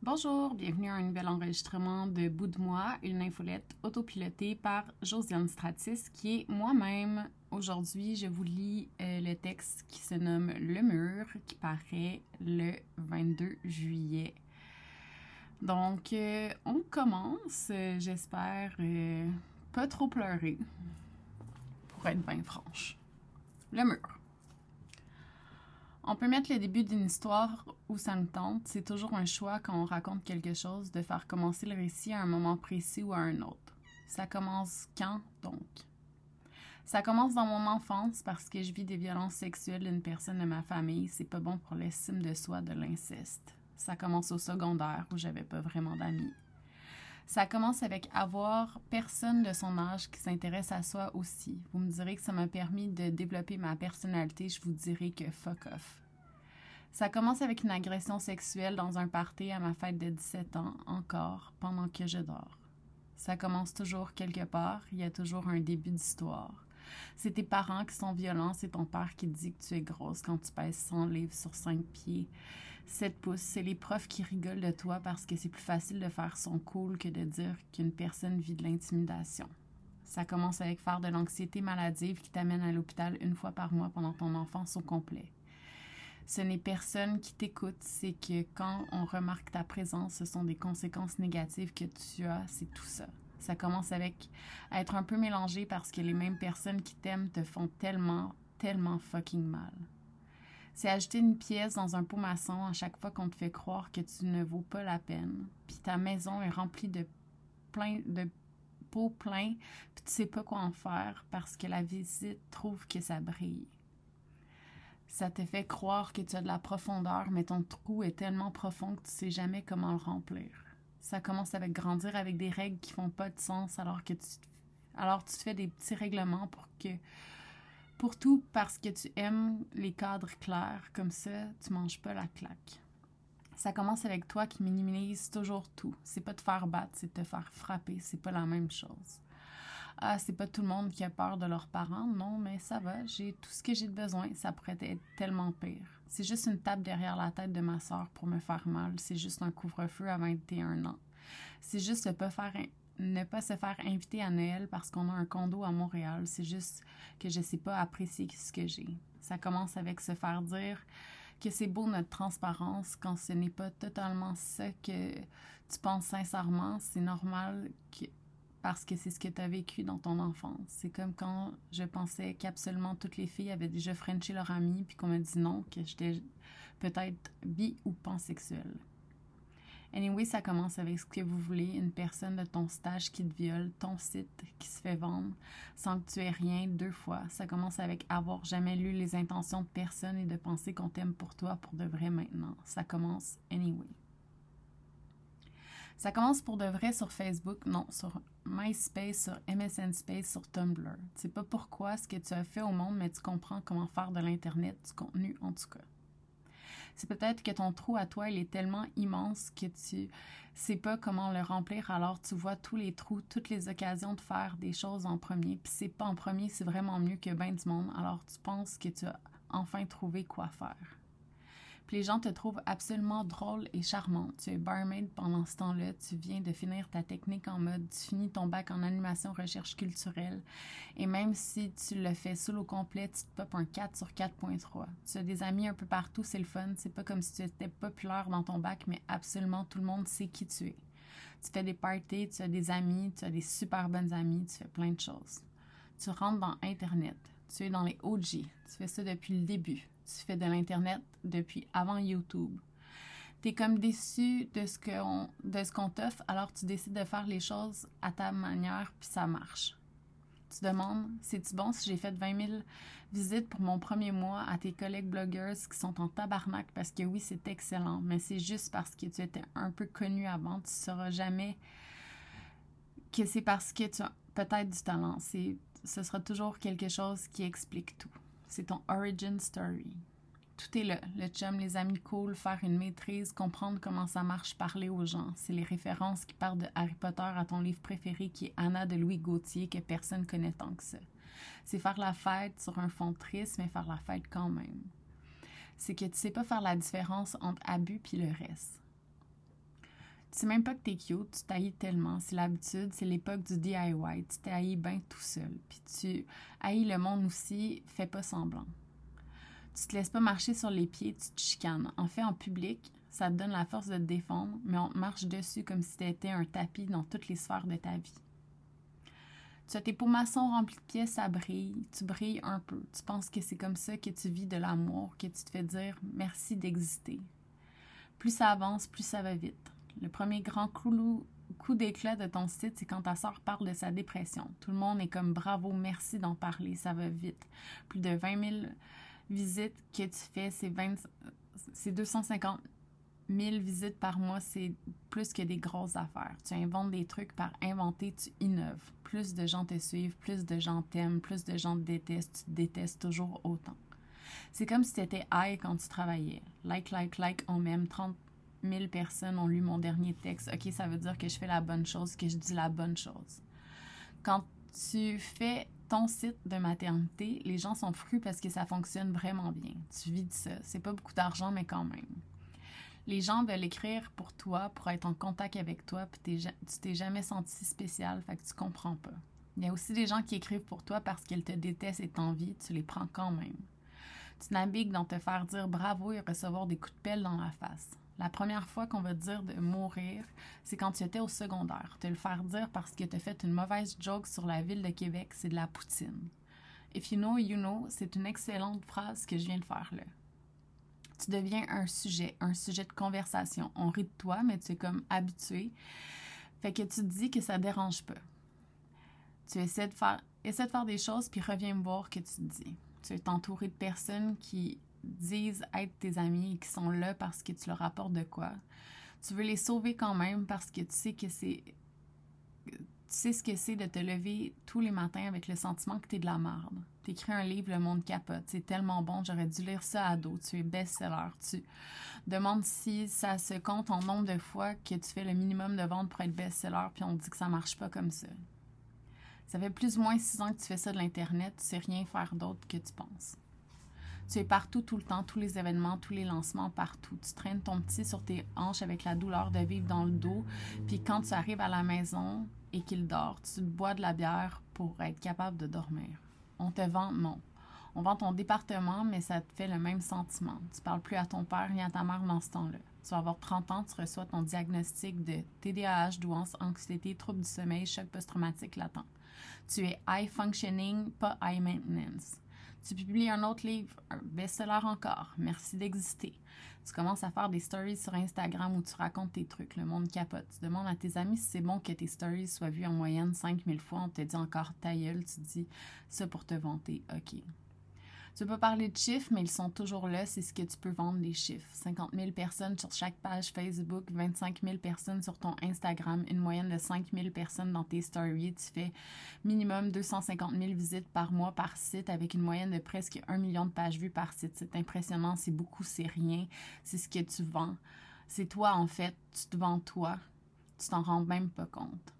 Bonjour, bienvenue à un nouvel enregistrement de Bout de moi, une infolette autopilotée par Josiane Stratis, qui est moi-même. Aujourd'hui, je vous lis euh, le texte qui se nomme Le mur, qui paraît le 22 juillet. Donc, euh, on commence, euh, j'espère pas trop pleurer, pour être bien franche. Le mur. On peut mettre le début d'une histoire où ça nous tente. C'est toujours un choix quand on raconte quelque chose de faire commencer le récit à un moment précis ou à un autre. Ça commence quand, donc? Ça commence dans mon enfance parce que je vis des violences sexuelles d'une personne de ma famille. C'est pas bon pour l'estime de soi de l'inceste. Ça commence au secondaire où j'avais pas vraiment d'amis. Ça commence avec avoir personne de son âge qui s'intéresse à soi aussi. Vous me direz que ça m'a permis de développer ma personnalité, je vous dirai que fuck off. Ça commence avec une agression sexuelle dans un party à ma fête de 17 ans, encore, pendant que je dors. Ça commence toujours quelque part, il y a toujours un début d'histoire. C'est tes parents qui sont violents, c'est ton père qui dit que tu es grosse quand tu pèses 100 livres sur 5 pieds. 7 pouces, c'est les profs qui rigolent de toi parce que c'est plus facile de faire son cool que de dire qu'une personne vit de l'intimidation. Ça commence avec faire de l'anxiété maladive qui t'amène à l'hôpital une fois par mois pendant ton enfance au complet. Ce n'est personne qui t'écoute, c'est que quand on remarque ta présence, ce sont des conséquences négatives que tu as, c'est tout ça. Ça commence avec être un peu mélangé parce que les mêmes personnes qui t'aiment te font tellement, tellement fucking mal. C'est ajouter une pièce dans un pot maçon à chaque fois qu'on te fait croire que tu ne vaux pas la peine. Puis ta maison est remplie de plein de pots pleins, puis tu sais pas quoi en faire parce que la visite trouve que ça brille. Ça te fait croire que tu as de la profondeur, mais ton trou est tellement profond que tu sais jamais comment le remplir. Ça commence avec grandir avec des règles qui font pas de sens alors que tu alors tu te fais des petits règlements pour que pour tout parce que tu aimes les cadres clairs, comme ça, tu manges pas la claque. Ça commence avec toi qui minimise toujours tout. C'est pas te faire battre, c'est te faire frapper. C'est pas la même chose. Ah, c'est pas tout le monde qui a peur de leurs parents. Non, mais ça va, j'ai tout ce que j'ai de besoin. Ça pourrait être tellement pire. C'est juste une table derrière la tête de ma soeur pour me faire mal. C'est juste un couvre-feu à 21 ans. C'est juste ne pas pas se faire inviter à Noël parce qu'on a un condo à Montréal. C'est juste que je ne sais pas apprécier ce que j'ai. Ça commence avec se faire dire que c'est beau notre transparence quand ce n'est pas totalement ça que tu penses sincèrement. C'est normal que, parce que c'est ce que tu as vécu dans ton enfance. C'est comme quand je pensais qu'absolument toutes les filles avaient déjà frenché leur ami puis qu'on m'a dit non, que j'étais peut-être bi ou pansexuelle. Anyway, ça commence avec ce que vous voulez, une personne de ton stage qui te viole, ton site qui se fait vendre sans que tu aies rien deux fois. Ça commence avec avoir jamais lu les intentions de personne et de penser qu'on t'aime pour toi pour de vrai maintenant. Ça commence anyway. Ça commence pour de vrai sur Facebook, non, sur MySpace, sur MSN Space, sur Tumblr. Tu sais pas pourquoi ce que tu as fait au monde, mais tu comprends comment faire de l'Internet du contenu en tout cas c'est peut-être que ton trou à toi, il est tellement immense que tu sais pas comment le remplir, alors tu vois tous les trous, toutes les occasions de faire des choses en premier. Puis c'est pas en premier, c'est vraiment mieux que bien du monde, alors tu penses que tu as enfin trouvé quoi faire. Les gens te trouvent absolument drôle et charmante. Tu es barmaid pendant ce temps-là, tu viens de finir ta technique en mode, tu finis ton bac en animation recherche culturelle. Et même si tu le fais au complet, tu te popes un 4 sur 4.3. Tu as des amis un peu partout, c'est le fun. C'est pas comme si tu étais populaire dans ton bac, mais absolument tout le monde sait qui tu es. Tu fais des parties, tu as des amis, tu as des super bonnes amies, tu fais plein de choses. Tu rentres dans Internet. Tu es dans les OG. Tu fais ça depuis le début tu fais de l'Internet depuis avant YouTube. Tu es comme déçu de ce qu'on qu'on t'offre, alors tu décides de faire les choses à ta manière, puis ça marche. Tu demandes, c'est-tu bon si j'ai fait 20 000 visites pour mon premier mois à tes collègues blogueurs qui sont en tabarnak? Parce que oui, c'est excellent, mais c'est juste parce que tu étais un peu connu avant. Tu ne sauras jamais que c'est parce que tu as peut-être du talent. Ce sera toujours quelque chose qui explique tout. C'est ton origin story. Tout est là. Le chum, les amis cool, faire une maîtrise, comprendre comment ça marche, parler aux gens. C'est les références qui partent de Harry Potter à ton livre préféré qui est Anna de Louis Gauthier que personne connaît tant que ça. C'est faire la fête sur un fond triste, mais faire la fête quand même. C'est que tu sais pas faire la différence entre abus puis le reste. Tu sais même pas que t'es cute, tu t'haïs tellement. C'est l'habitude, c'est l'époque du DIY. Tu t'haïs bien tout seul. Puis tu haïs le monde aussi, fais pas semblant. Tu te laisses pas marcher sur les pieds, tu te chicanes. En fait, en public, ça te donne la force de te défendre, mais on te marche dessus comme si t'étais un tapis dans toutes les sphères de ta vie. Tu as tes peaux remplis de pièces, ça brille. Tu brilles un peu. Tu penses que c'est comme ça que tu vis de l'amour, que tu te fais dire merci d'exister. Plus ça avance, plus ça va vite. Le premier grand coup, coup d'éclat de ton site, c'est quand ta soeur parle de sa dépression. Tout le monde est comme bravo, merci d'en parler, ça va vite. Plus de 20 000 visites que tu fais, c'est, 250 000 visites par mois, c'est plus que des grosses affaires. Tu inventes des trucs par inventer, tu innoves. Plus de gens te suivent, plus de gens t'aiment, plus de gens te détestent, tu te détestes toujours autant. C'est comme si tu étais high quand tu travaillais. Like, like, like, on m'aime. 30 000 personnes ont lu mon dernier texte. OK, ça veut dire que je fais la bonne chose, que je dis la bonne chose. Quand tu fais ton site de maternité, les gens sont frus parce que ça fonctionne vraiment bien. Tu vis de ça. C'est pas beaucoup d'argent, mais quand même. Les gens veulent écrire pour toi, pour être en contact avec toi, puis tu t'es jamais senti spécial, fait que tu comprends pas. Il y a aussi des gens qui écrivent pour toi parce qu'ils te détestent et t'envient, tu les prends quand même. Tu navigues dans te faire dire bravo et recevoir des coups de pelle dans la face. La première fois qu'on va te dire de mourir, c'est quand tu étais au secondaire. Te le faire dire parce que tu as fait une mauvaise joke sur la ville de Québec, c'est de la poutine. If you know, you know, c'est une excellente phrase que je viens de faire là. Tu deviens un sujet, un sujet de conversation. On rit de toi, mais tu es comme habitué. Fait que tu te dis que ça dérange pas. Tu essaies de faire, essaies de faire des choses, puis reviens me voir que tu te dis. Tu es entouré de personnes qui disent être tes amis et qui sont là parce que tu leur apportes de quoi. Tu veux les sauver quand même parce que tu sais que c'est. Tu sais ce que c'est de te lever tous les matins avec le sentiment que tu es de la merde. Tu écris un livre, le monde capote. C'est tellement bon, j'aurais dû lire ça à dos. Tu es best-seller. Tu demandes si ça se compte en nombre de fois que tu fais le minimum de ventes pour être best-seller, puis on dit que ça marche pas comme ça. Ça fait plus ou moins six ans que tu fais ça de l'Internet, tu sais rien faire d'autre que tu penses. Tu es partout tout le temps, tous les événements, tous les lancements, partout. Tu traînes ton petit sur tes hanches avec la douleur de vivre dans le dos. Puis quand tu arrives à la maison et qu'il dort, tu bois de la bière pour être capable de dormir. On te vend, non. On vend ton département, mais ça te fait le même sentiment. Tu parles plus à ton père ni à ta mère dans ce temps-là. Tu vas avoir 30 ans, tu reçois ton diagnostic de TDAH, douance, anxiété, trouble du sommeil, choc post-traumatique latent. Tu es high functioning, pas high maintenance. Tu publies un autre livre, un best-seller encore. Merci d'exister. Tu commences à faire des stories sur Instagram où tu racontes tes trucs. Le monde capote. Tu demandes à tes amis si c'est bon que tes stories soient vues en moyenne 5000 fois. On te dit encore ta gueule. Tu dis ça pour te vanter. OK. Tu peux parler de chiffres, mais ils sont toujours là. C'est ce que tu peux vendre, les chiffres. 50 000 personnes sur chaque page Facebook, 25 000 personnes sur ton Instagram, une moyenne de 5 000 personnes dans tes stories. Tu fais minimum 250 000 visites par mois par site avec une moyenne de presque 1 million de pages vues par site. C'est impressionnant, c'est beaucoup, c'est rien. C'est ce que tu vends. C'est toi, en fait. Tu te vends toi. Tu t'en rends même pas compte.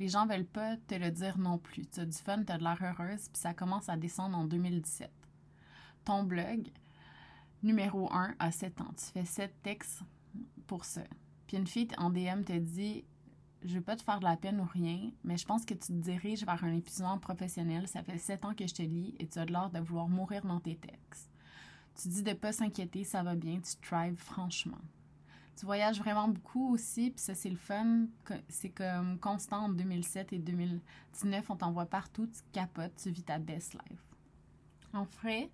Les gens veulent pas te le dire non plus. Tu as du fun, tu as de l'air heureuse, puis ça commence à descendre en 2017 ton blog numéro 1 à 7 ans. Tu fais 7 textes pour ça. Puis une fille en DM te dit Je veux pas te faire de la peine ou rien, mais je pense que tu te diriges vers un épuisement professionnel. Ça fait 7 ans que je te lis et tu as l'air de vouloir mourir dans tes textes. Tu dis de pas s'inquiéter, ça va bien, tu thrives franchement. Tu voyages vraiment beaucoup aussi, puis ça, c'est le fun. C'est comme constant en 2007 et 2019, on t'envoie partout, tu capotes, tu vis ta best life. En vrai,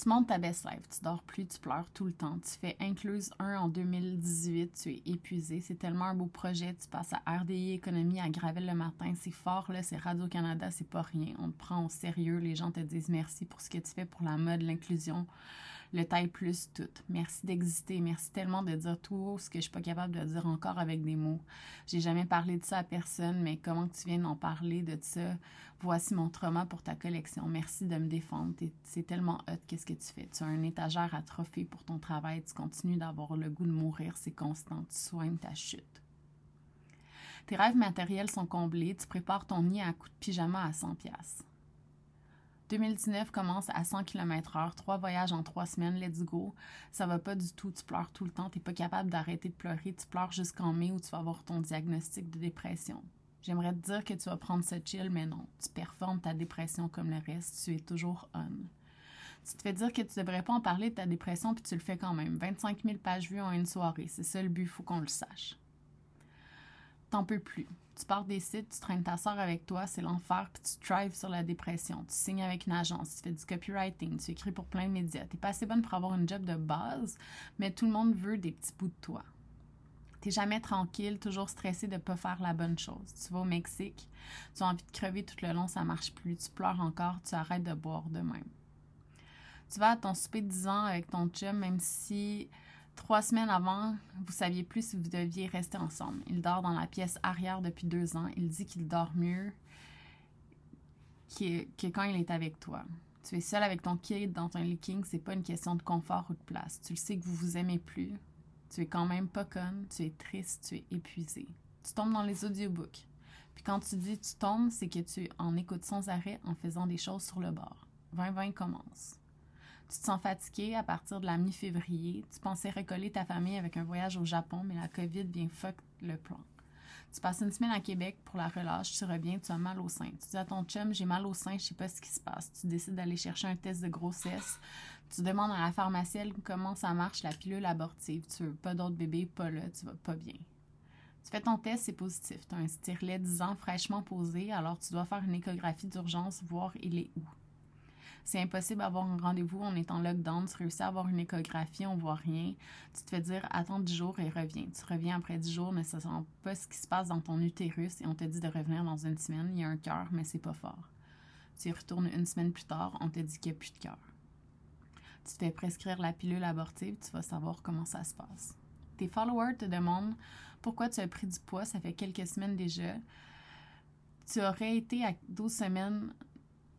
tu montes ta best life, tu dors plus, tu pleures tout le temps. Tu fais Incluse 1 en 2018, tu es épuisé. C'est tellement un beau projet. Tu passes à RDI Économie à Gravel le matin. C'est fort, là, c'est Radio-Canada, c'est pas rien. On te prend au sérieux. Les gens te disent merci pour ce que tu fais pour la mode, l'inclusion le taille plus tout. Merci d'exister. Merci tellement de dire tout ce que je suis pas capable de dire encore avec des mots. J'ai jamais parlé de ça à personne, mais comment tu viens d'en parler de ça? Voici mon trauma pour ta collection. Merci de me défendre. C'est tellement hot qu'est-ce que tu fais? Tu as un étagère à trophée pour ton travail. Tu continues d'avoir le goût de mourir. C'est constant. Tu soignes ta chute. Tes rêves matériels sont comblés. Tu prépares ton nid à coup de pyjama à 100 pièces. 2019 commence à 100 km/h, trois voyages en trois semaines, let's go. Ça va pas du tout, tu pleures tout le temps, t'es pas capable d'arrêter de pleurer, tu pleures jusqu'en mai où tu vas avoir ton diagnostic de dépression. J'aimerais te dire que tu vas prendre ce chill, mais non, tu performes ta dépression comme le reste, tu es toujours on. Tu te fais dire que tu devrais pas en parler de ta dépression, puis tu le fais quand même. 25 000 pages vues en une soirée, c'est ça le but, faut qu'on le sache. T'en peux plus tu pars des sites, tu traînes ta soeur avec toi, c'est l'enfer, puis tu thrives sur la dépression. Tu signes avec une agence, tu fais du copywriting, tu écris pour plein de médias. T'es pas assez bonne pour avoir une job de base, mais tout le monde veut des petits bouts de toi. T'es jamais tranquille, toujours stressé de pas faire la bonne chose. Tu vas au Mexique, tu as envie de crever tout le long, ça marche plus. Tu pleures encore, tu arrêtes de boire de même. Tu vas à ton souper de 10 ans avec ton chum, même si Trois semaines avant, vous saviez plus si vous deviez rester ensemble. Il dort dans la pièce arrière depuis deux ans. Il dit qu'il dort mieux que, quand il est avec toi. Tu es seul avec ton kid dans ton leaking, c'est pas une question de confort ou de place. Tu le sais que vous vous aimez plus. Tu es quand même pas conne, tu es triste, tu es épuisé. Tu tombes dans les audiobooks. Puis quand tu dis tu tombes, c'est que tu en écoutes sans arrêt en faisant des choses sur le bord. 2020 commence. Tu te sens fatigué à partir de la mi-février. Tu pensais recoller ta famille avec un voyage au Japon, mais la COVID vient fuck le plan. Tu passes une semaine à Québec pour la relâche, tu reviens, tu as mal au sein. Tu dis à ton chum, j'ai mal au sein, je sais pas ce qui se passe. Tu décides d'aller chercher un test de grossesse. Tu demandes à la pharmacienne comment ça marche, la pilule abortive. Tu veux pas d'autres bébés, pas là, tu vas pas bien. Tu fais ton test, c'est positif. Tu as un stylet 10 ans fraîchement posé, alors tu dois faire une échographie d'urgence, voir il est où. C'est impossible d'avoir un rendez-vous, on est en lockdown, tu réussis à avoir une échographie, on voit rien. Tu te fais dire attends 10 jours et reviens. Tu reviens après 10 jours, ne sachant pas ce qui se passe dans ton utérus et on te dit de revenir dans une semaine. Il y a un cœur, mais c'est pas fort. Tu y retournes une semaine plus tard, on te dit qu'il n'y a plus de cœur. Tu te fais prescrire la pilule abortive, tu vas savoir comment ça se passe. Tes followers te demandent pourquoi tu as pris du poids, ça fait quelques semaines déjà. Tu aurais été à 12 semaines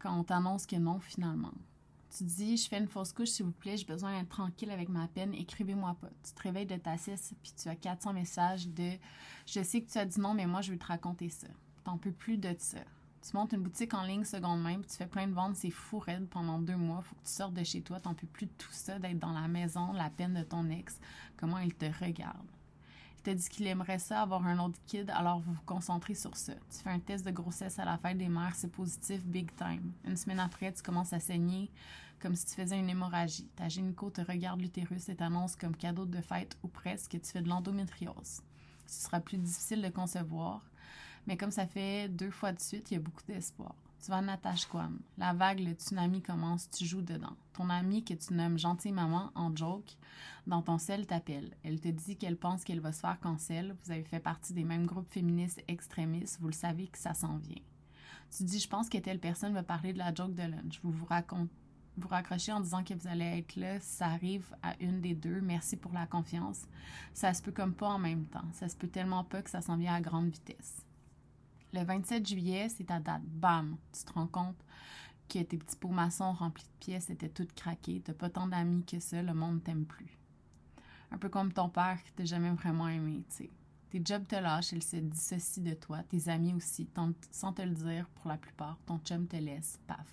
quand on t'annonce que non, finalement. Tu dis, je fais une fausse couche, s'il vous plaît, j'ai besoin d'être tranquille avec ma peine, écrivez-moi pas. Tu te réveilles de ta sieste, puis tu as 400 messages de Je sais que tu as dit non, mais moi, je vais te raconter ça. T'en peux plus de ça. Tu montes une boutique en ligne seconde main, puis tu fais plein de ventes, c'est fou raide pendant deux mois. Faut que tu sortes de chez toi, t'en peux plus de tout ça, d'être dans la maison, la peine de ton ex, comment il te regarde? Il t'a dit qu'il aimerait ça, avoir un autre kid, alors vous vous concentrez sur ça. Tu fais un test de grossesse à la fête des mères, c'est positif, big time. Une semaine après, tu commences à saigner comme si tu faisais une hémorragie. Ta gynéco te regarde l'utérus et t'annonce comme cadeau de fête ou presque que tu fais de l'endométriose. Ce sera plus difficile de concevoir, mais comme ça fait deux fois de suite, il y a beaucoup d'espoir. Tu vas à Natashquan. La vague, le tsunami commence, tu joues dedans. Ton amie que tu nommes gentille maman en joke, dans ton sel t'appelle. Elle te dit qu'elle pense qu'elle va se faire cancel. Vous avez fait partie des mêmes groupes féministes extrémistes. Vous le savez que ça s'en vient. Tu dis, je pense que telle personne va parler de la joke de lunch. Vous vous racontez vous raccrochez en disant que vous allez être là, ça arrive à une des deux. Merci pour la confiance. Ça se peut comme pas en même temps. Ça se peut tellement pas que ça s'en vient à grande vitesse. Le 27 juillet, c'est ta date. Bam! Tu te rends compte que tes petits pots maçons remplis de pièces étaient toutes craquées. T'as pas tant d'amis que ça, le monde t'aime plus. Un peu comme ton père qui t'a jamais vraiment aimé, tu sais. Tes jobs te lâchent, ils se dissocient de toi. Tes amis aussi, sans te le dire pour la plupart. Ton chum te laisse, paf.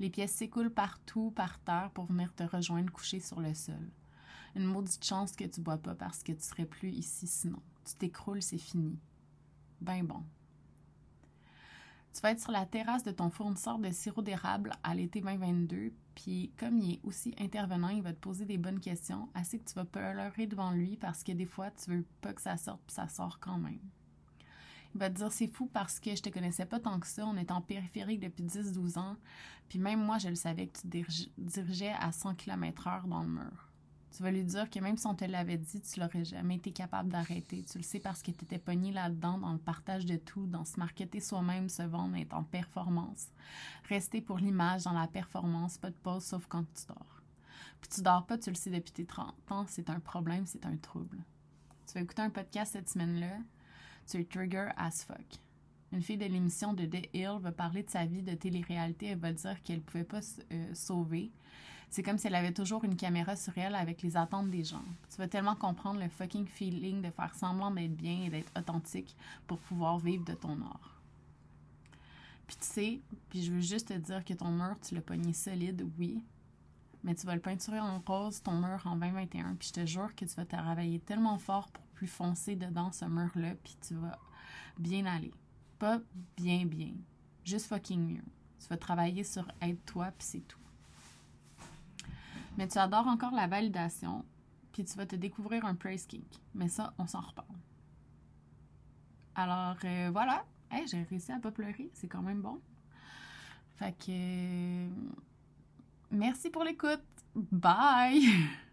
Les pièces s'écoulent partout, par terre, pour venir te rejoindre couché sur le sol. Une maudite chance que tu bois pas parce que tu serais plus ici sinon. Tu t'écroules, c'est fini. Ben bon. Tu vas être sur la terrasse de ton fournisseur de sirop d'érable à l'été 2022, puis comme il est aussi intervenant, il va te poser des bonnes questions, assez que tu vas pleurer devant lui parce que des fois, tu veux pas que ça sorte, puis ça sort quand même. Il va te dire c'est fou parce que je te connaissais pas tant que ça, on est en périphérique depuis 10-12 ans, puis même moi, je le savais que tu dirigeais à 100 km/h dans le mur. Tu vas lui dire que même si on te l'avait dit, tu l'aurais jamais été capable d'arrêter. Tu le sais parce que tu étais pogné là-dedans, dans le partage de tout, dans se marketer soi-même, se vendre, être en performance. Rester pour l'image, dans la performance, pas de pause sauf quand tu dors. Puis tu dors pas, tu le sais depuis tes 30 ans, c'est un problème, c'est un trouble. Tu vas écouter un podcast cette semaine-là, tu es trigger as fuck. Une fille de l'émission de The Hill va parler de sa vie de télé-réalité. Elle va dire qu'elle pouvait pas se euh, sauver c'est comme si elle avait toujours une caméra sur elle avec les attentes des gens. Tu vas tellement comprendre le fucking feeling de faire semblant d'être bien et d'être authentique pour pouvoir vivre de ton art. Puis tu sais, puis je veux juste te dire que ton mur, tu l'as pogné solide, oui. Mais tu vas le peinturer en rose, ton mur, en 2021. Puis je te jure que tu vas travailler tellement fort pour plus foncer dedans ce mur-là. Puis tu vas bien aller. Pas bien, bien. Juste fucking mieux. Tu vas travailler sur aide-toi, puis c'est tout. Mais tu adores encore la validation, puis tu vas te découvrir un praise kink. Mais ça, on s'en reparle. Alors, euh, voilà. j'ai réussi à pas pleurer. C'est quand même bon. Fait que... Merci pour l'écoute. Bye!